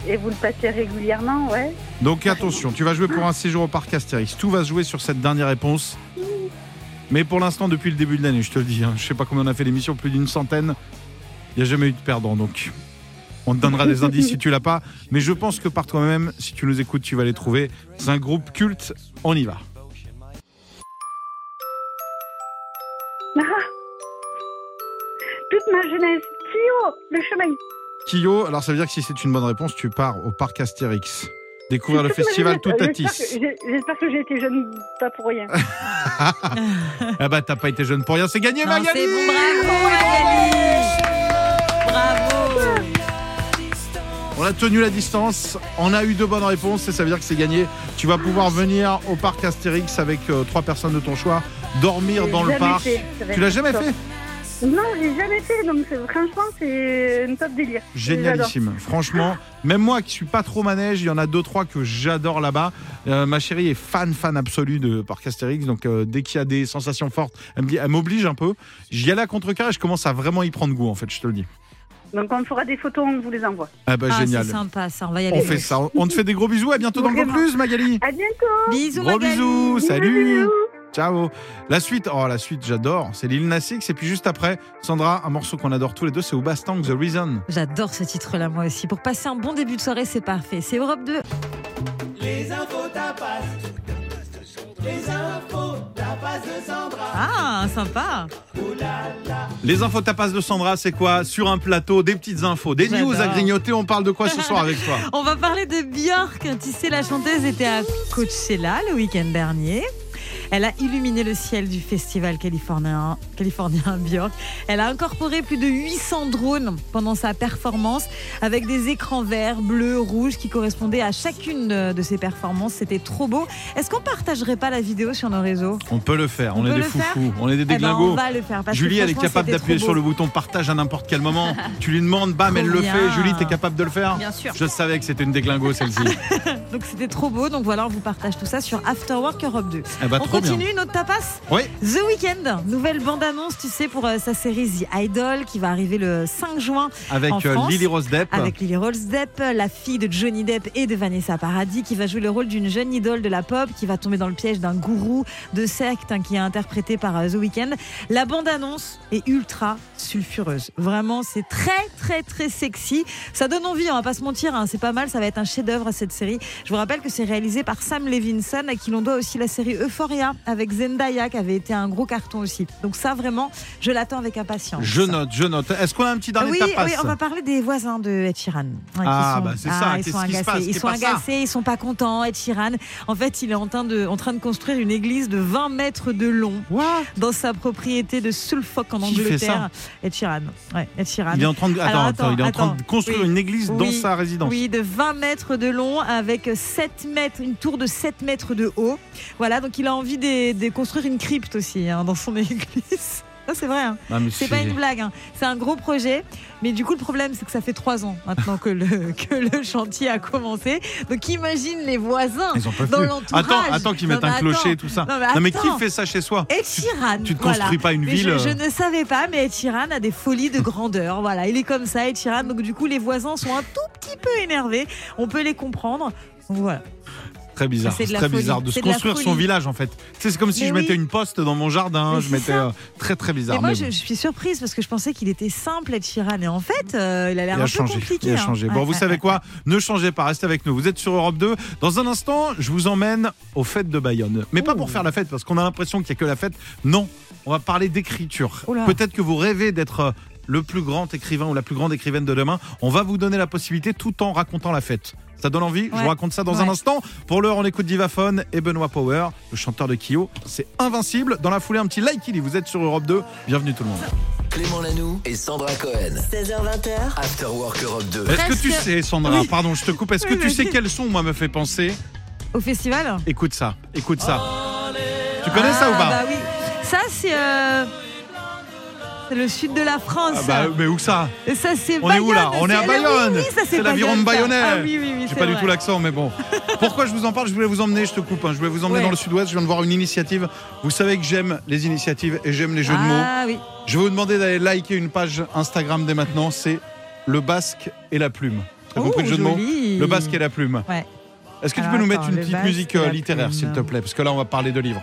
Et vous le passez régulièrement, ouais. Donc attention, tu vas jouer pour un séjour au parc Astérix. Tout va se jouer sur cette dernière réponse. Mais pour l'instant, depuis le début de l'année, je te le dis, hein, je sais pas combien on a fait l'émission, plus d'une centaine. Il n'y a jamais eu de perdant, donc on te donnera des indices si tu l'as pas. Mais je pense que par toi-même, si tu nous écoutes, tu vas les trouver. C'est un groupe culte. On y va. Ah Toute ma jeunesse. Kyo, le chemin. Kyo, alors ça veut dire que si c'est une bonne réponse, tu pars au parc Astérix. Découvrir le festival. J'espère que j'ai- J'espère que j'ai été jeune, pas pour rien. Ah bah t'as pas été jeune pour rien, c'est gagné Non, Magali c'est bon, bravo Magali Bravo On a tenu la distance, on a eu deux bonnes réponses et ça veut dire que c'est gagné. Tu vas pouvoir venir au parc Astérix avec euh, trois personnes de ton choix, dormir dans le parc. fait. Tu l'as jamais fait? Non, j'ai jamais fait, donc franchement, c'est un top délire. Génialissime. Franchement, même moi qui suis pas trop manège, il y en a deux trois que j'adore là-bas. Euh, ma chérie est fan fan absolue de Parc Astérix, donc euh, dès qu'il y a des sensations fortes, elle m'oblige un peu. J'y allais à contre-cœur et je commence à vraiment y prendre goût en fait, je te le dis. Donc on fera des photos, on vous les envoie. Ah bah Ah, génial. c'est sympa, ça, on va y aller. On fait ça. On te fait des gros bisous. À bientôt dans le. Vaucluse, Magali. À bientôt. Bisous, Gros Magali. bisous. Salut. Bisous. Ciao. La suite, oh la suite, j'adore. C'est Lil Nas X et puis juste après, Sandra, un morceau qu'on adore tous les deux, c'est Oubastang, The Reason. J'adore ce titre-là, moi aussi. Pour passer un bon début de soirée, c'est parfait. C'est Europe 2. Ah, sympa. Les infos tapas de Sandra, c'est quoi? Sur un plateau, des petites infos, des news à grignoter. On parle de quoi ce soir avec toi? On va parler de Björk. Tu sais, la chanteuse était à Coachella le week-end dernier. Elle a illuminé le ciel du festival californien, californien Björk. Elle a incorporé plus de 800 drones pendant sa performance avec des écrans verts, bleus, rouges qui correspondaient à chacune de, ses performances. C'était trop beau. Est-ce qu'on partagerait pas la vidéo sur nos réseaux? On peut le faire. On, On est des foufous. On est des Eh ben, déglingos. on va le faire. parce que Julie, elle est capable d'appuyer sur le bouton partage à n'importe quel moment. tu lui demandes, bam, elle le fait. Julie, t'es capable de le faire? Bien sûr. Je savais que c'était une déglingo celle-ci. Donc c'était trop beau. Donc voilà, on vous partage tout ça sur After Work Europe 2. Eh ben, On trop continue notre tapas Oui. The Weeknd, nouvelle bande-annonce, tu sais, pour euh, sa série The Idol qui va arriver le 5 juin Avec en euh, France. Lily Rose Depp. Avec Lily Rose Depp, la fille de Johnny Depp et de Vanessa Paradis, qui va jouer le rôle d'une jeune idole de la pop, qui va tomber dans le piège d'un gourou de secte hein, qui est interprété par euh, The Weeknd. La bande-annonce est ultra sulfureuse. Vraiment, c'est très, très, très sexy. Ça donne envie, on va pas se mentir, hein, c'est pas mal, ça va être un chef-d'œuvre cette série. Je vous rappelle que c'est réalisé par Sam Levinson, à qui l'on doit aussi la série Euphoria avec Zendaya, qui avait été un gros carton aussi. Donc ça, vraiment, je l'attends avec impatience. Je note, je note. Est-ce qu'on a un petit dernier Oui, tapas oui, on va parler des voisins de Ed Sheeran. hein, qui Ah, sont- bah, c'est ça, ils sont se agacés. passe Ils sont agacés, ils sont pas contents. Ed Sheeran, en fait, il est en train de, en train de construire une église de 20 mètres de long dans sa propriété de Suffolk en Qui Angleterre. Ed Sheeran. Ouais, Ed Sheeran. Il est en train de, attends, Alors, attends, il est en train de construire Oui. une église dans sa résidence. Oui, de 20 mètres de long avec 7 mètres, une tour de 7 mètres de haut. Voilà, donc il a envie de, de construire une crypte aussi hein, dans son église. Ça, c'est vrai. hein. Ah, C'est pas une blague, hein. c'est un gros projet. Mais du coup, le problème, c'est que ça fait trois ans maintenant que le, que le chantier a commencé. Donc imagine les voisins Ils dans l'entourage. Attends, attends qu'ils mettent un clocher et tout ça. Non, mais, Non, mais qui fait ça chez soi Ed Sheeran. tu voilà. construis pas une Mais ville, Je, je euh. ne savais pas, mais Sheeran a des folies de grandeur. Voilà, il est comme ça, Sheeran. Donc du coup, les voisins sont un tout petit peu énervés. On peut les comprendre. Voilà. Très bizarre, C'est très folie. bizarre de se de construire son village en fait. C'est comme si Mais je oui. mettais une poste dans mon jardin, Mais je mettais euh, très très bizarre. Mais moi, mais je, bon. je suis surprise parce que je pensais qu'il était simple, Ed Sheeran. Et en fait, euh, il a l'air un a peu changé. compliqué. Il a hein. changé. Bon, Ouais, vous ouais, savez ouais. quoi Ne changez pas, restez avec nous. Vous êtes sur Europe 2. Dans un instant, je vous emmène aux fêtes de Bayonne. Mais pas pour faire la fête, parce qu'on a l'impression qu'il n'y a que la fête. Non, on va parler d'écriture. Peut-être que vous rêvez d'être euh, le plus grand écrivain ou la plus grande écrivaine de demain. On va vous donner la possibilité tout en racontant la fête. Ça donne envie Je vous raconte ça dans un instant. Pour l'heure, on écoute Divaphone et Benoît Power, le chanteur de Kyo. C'est invincible. Dans la foulée, un petit like il Vous êtes sur Europe 2. Bienvenue tout le monde. Clément Lanoux et Sandra Cohen. 16h20h, After Work Europe 2. Est-ce que tu sais, Sandra, Oui. pardon, je te coupe, est-ce que tu sais quel son, moi, me fait penser? Au festival? Écoute ça, écoute ça. Tu connais ça ou pas? Bah oui. Ça, c'est. euh, C'est le sud de la France. Ah bah, mais où ça Et ça, c'est On est où là On est à Bayonne Oui, oui, ça, c'est l'aviron de Bayonne, ça. Bayonnais Ah oui. J'ai pas du tout l'accent, mais bon. Pourquoi je vous en parle? Je voulais vous emmener, je te coupe, hein, je voulais vous emmener Ouais. dans le sud-ouest. Je viens de voir une initiative. Vous savez que j'aime les initiatives et j'aime les jeux de mots. Ah. Je vais vous demander d'aller liker une page Instagram dès maintenant. C'est le basque et la plume. T'as Oh, compris le jeu de mots? Le basque et la plume. Ouais. Est-ce que tu peux nous mettre une petite musique euh, littéraire, s'il te plaît? Parce que là, on va parler de livres.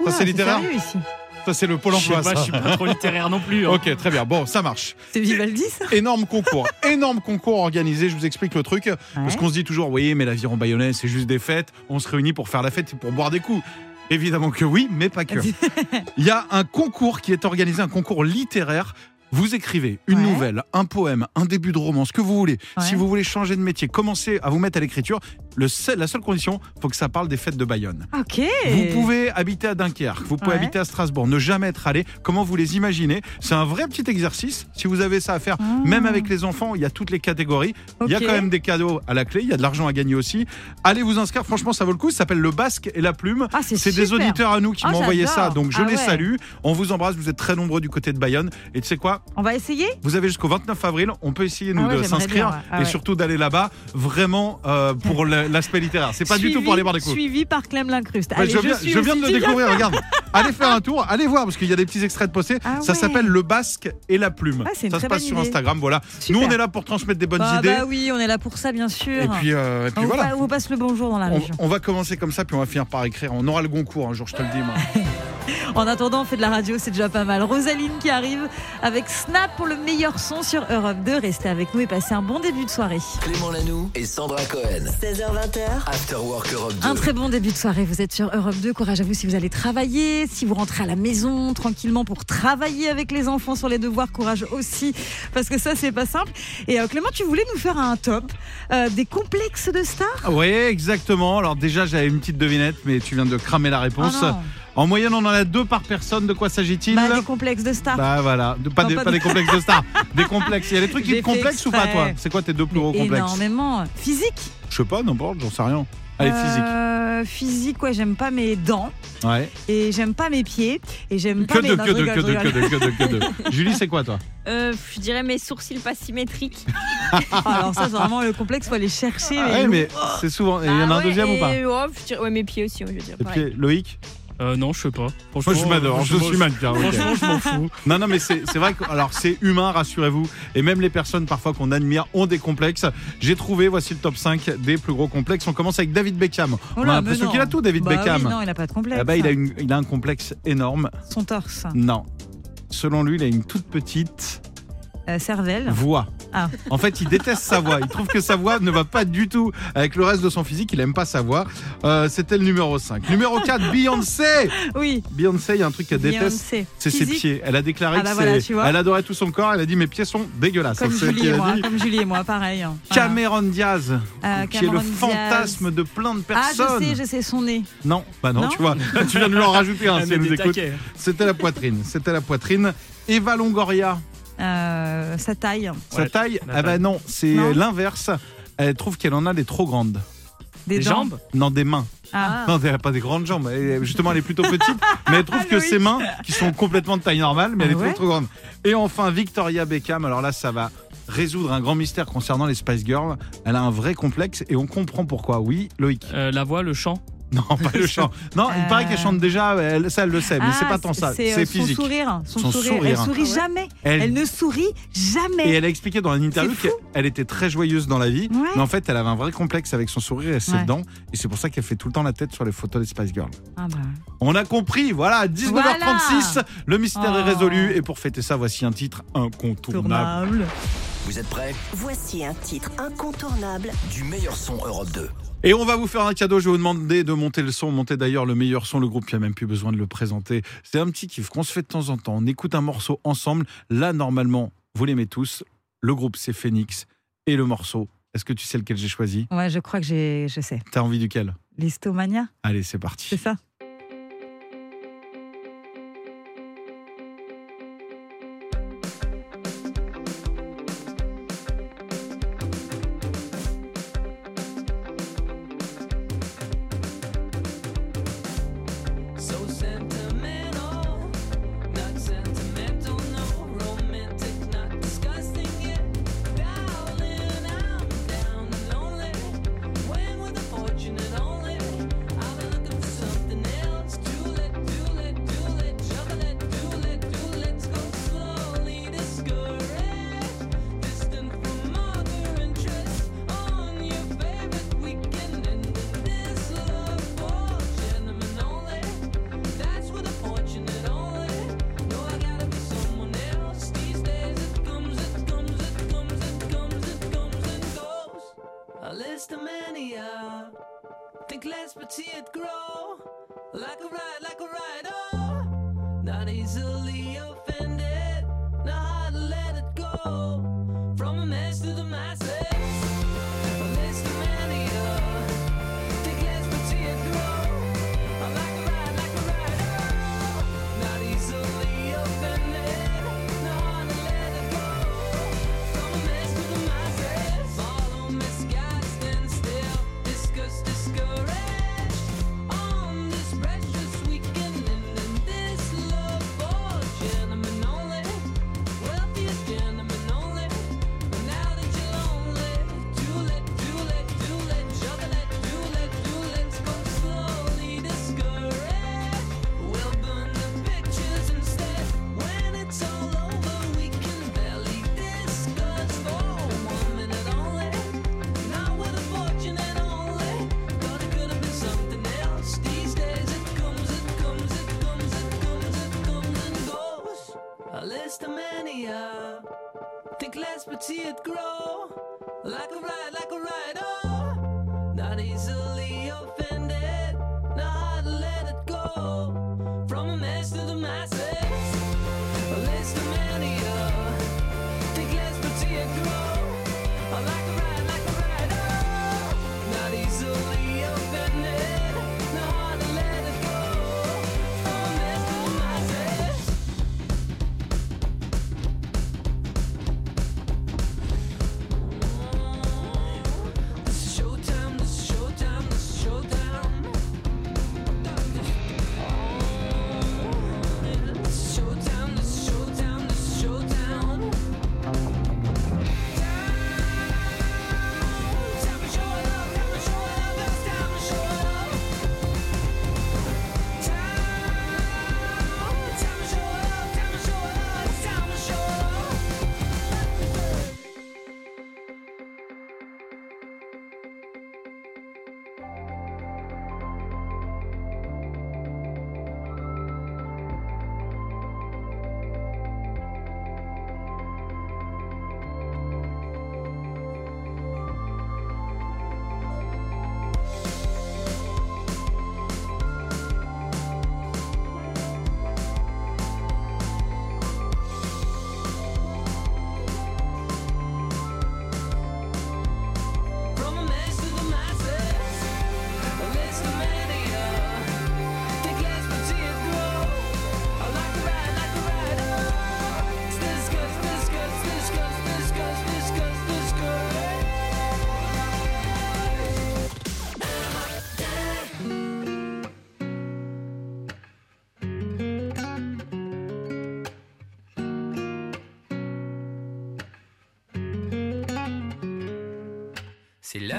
Ouah, c'est littéraire? ici. Ça, c'est le pôle Je sais emploi. pas, ça. je suis pas trop littéraire non plus. hein. Ok, très bien. Bon, ça marche. C'est Vivaldi, ça Énorme concours, énorme concours organisé. Je vous explique le truc. Parce qu'on se dit toujours, oui, mais l'aviron bayonnais, c'est juste des fêtes. On se réunit pour faire la fête et pour boire des coups. Évidemment que oui, mais pas que. Il y a un concours qui est organisé, un concours littéraire. Vous écrivez une Ouais. nouvelle, un poème, un début de roman, ce que vous voulez. Ouais. Si vous voulez changer de métier, commencer à vous mettre à l'écriture, le seul- la seule condition, faut que ça parle des fêtes de Bayonne. Ok. Vous pouvez habiter à Dunkerque, vous pouvez Ouais. habiter à Strasbourg, ne jamais être allé. Comment vous les imaginez? C'est un vrai petit exercice. Si vous avez ça à faire, même avec les enfants, il y a toutes les catégories. Il y a Ah. Quand même des cadeaux à la clé, il y a de l'argent à gagner aussi. Allez vous inscrire, franchement, ça vaut le coup. Ça s'appelle Le Basque et la Plume. Ah, c'est des auditeurs à nous qui Ah, m'ont envoyé ça, donc je Ah les salue. On vous embrasse, vous êtes très nombreux du côté de Bayonne. Et tu sais quoi? On va essayer? Vous avez jusqu'au 29 avril, on peut essayer nous Ah ouais, de s'inscrire ouais. Ah et ouais. surtout d'aller là-bas vraiment euh, pour l'aspect littéraire. C'est pas du tout pour aller boire des coups. Suivi par Clem Lincruste. Allez, je, viens, suis je viens de le découvrir, regarde. Allez faire un tour, allez voir, parce qu'il y a des petits extraits de postés. Ah ça s'appelle Le Basque et la Plume. Ça se passe sur. Instagram, voilà. Super. Nous, on est là pour transmettre des bonnes Bah, idées. bah oui, on est là pour ça, bien sûr. Et puis, euh, et puis on, voilà. on passe le bonjour dans la On, région. on va commencer comme ça, puis on va finir par écrire. On aura le Goncourt un jour, je te le dis, moi. En attendant, on fait de la radio, c'est déjà pas mal. Rosaline qui arrive avec Snap pour le meilleur son sur Europe 2. Restez avec nous et passez un bon début de soirée. Clément Lanoux et Sandra Cohen. 16h20h, After Work Europe 2. Un très bon début de soirée. Vous êtes sur Europe 2. Courage à vous si vous allez travailler, si vous rentrez à la maison tranquillement pour travailler avec les enfants sur les devoirs. Courage aussi, parce que ça, c'est pas simple. Et euh, Clément, tu voulais nous faire un top euh, des complexes de stars? Oui, exactement. Alors déjà, j'avais une petite devinette, mais tu viens de cramer la réponse. Ah non. En moyenne, on en a deux par personne. De quoi s'agit-il Bah, Des complexes de stars. Bah voilà, De- pas, Non, des, pas pas des- des complexes de stars, des complexes. Il y a des trucs qui te complexent ou pas toi C'est quoi tes deux plus gros complexes Énormément. Physique Je sais pas, n'importe, j'en sais rien. Allez, physique. Euh, physique, ouais, j'aime pas mes dents. Ouais. Et j'aime pas mes pieds. Et j'aime pas Que mes que de, que de, que de, que de, que de. Julie, c'est quoi toi Euh, je dirais mes sourcils pas symétriques. Ah, Alors ça, c'est vraiment le complexe, faut aller chercher. Ah Ouais, mais c'est souvent. Il y en a un Bah ouais, deuxième ou pas et, oh, je dirais- ouais, mes pieds aussi, ouais, je veux dire. Puis Loïc Euh, non, je sais pas. Moi, je m'adore, je suis mannequin. ok. Franchement, je m'en fous. Non, non, mais c'est vrai que alors c'est humain, rassurez-vous. Et même les personnes parfois qu'on admire ont des complexes. J'ai trouvé, voici le top 5 des plus gros complexes. On commence avec David Beckham. Oh On a là, l'impression qu'il a tout, David Bah Beckham. oui, non, il a pas de complexe. Ah bah, il, a une- il a un complexe énorme. Son torse, Non. Selon lui, il a une toute petite euh, cervelle. voix. Ah. En fait, il déteste sa voix. Il trouve que sa voix ne va pas du tout avec le reste de son physique. Il aime pas sa voix. Euh, C'était le numéro 5. Numéro 4, Beyoncé. Oui, Beyoncé, il y a un truc qu'elle déteste. C'est ses pieds. Elle a déclaré Ah que bah voilà, elle adorait tout son corps. Elle a dit mes pieds sont dégueulasses. Comme Julie et moi, dit. comme Julie et moi, pareil. hein. Cameron Diaz, Euh, qui est le Diaz. fantasme de plein de Ah, personnes. je sais, je sais, son nez. Non, bah non, Non tu vois, tu viens de lui en rajouter un Elle si. C'était la poitrine, c'était la poitrine. Eva Longoria, Euh, sa taille. sa Ouais, taille, ah bah non, c'est Non. l'inverse. Elle trouve qu'elle en a des trop grandes. Des dents. jambes Non, des mains. Ah. Non, elle a pas des grandes jambes. Elle- justement, elle est plutôt petite, mais elle trouve que ses mains, qui sont complètement de taille normale, mais elle Ah est trop, ouais trop grande. Et enfin, Victoria Beckham. Alors là, ça va résoudre un grand mystère concernant les Spice Girls. Elle a un vrai complexe et on comprend pourquoi. Oui, Loïc. Euh, la voix, le chant. Non, pas le chant. Non, il Euh. paraît qu'elle chante déjà. Elle, ça, elle le sait, mais c'est Ah, pas tant ça. C'est euh, son physique. sourire. Son, Son sourire. sourire. Elle sourit Ah ouais. jamais. Elle- Elle ne sourit jamais. Et elle a expliqué dans une interview qu'elle était très joyeuse dans la vie, Ouais. mais en fait, elle avait un vrai complexe avec son sourire et ses Ouais. dents, et c'est pour ça qu'elle fait tout le temps la tête sur les photos des Spice Girls. Ah bah. On a compris, voilà, 19h36, le mystère est Oh. résolu, et pour fêter ça, voici un titre incontournable. Tournable. Vous êtes prêts? Voici un titre incontournable Du meilleur son Europe 2. Et on va vous faire un cadeau, je vais vous demander de monter le son, monter d'ailleurs le meilleur son, le groupe, il n'y a même plus besoin de le présenter. C'est un petit kiff qu'on se fait de temps en temps, on écoute un morceau ensemble, là normalement, vous l'aimez tous, le groupe c'est Phoenix, et le morceau, est-ce que tu sais lequel j'ai choisi? Ouais, je crois que j'ai, je sais. T'as envie duquel? L'histomania, Allez, c'est parti. c'est ça? Easily offended. Not let it go.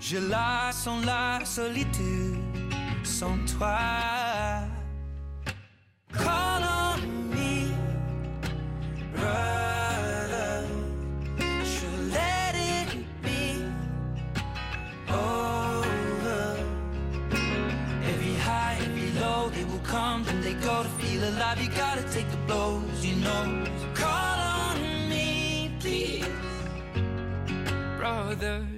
Je la sens la solitude sans toi. Call on me, brother. Je let it be over. Every high, every low, they will come and they go to feel alive. You gotta take the blows, you know. Call on me, please, brother.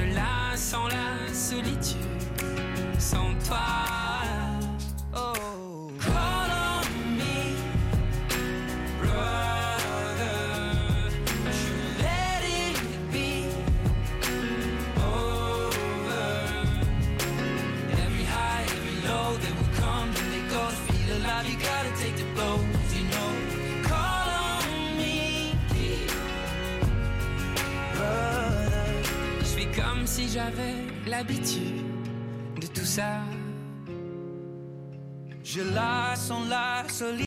Je la sens la solitude sans toi. J'avais l'habitude de tout ça. Je la sens la solitude.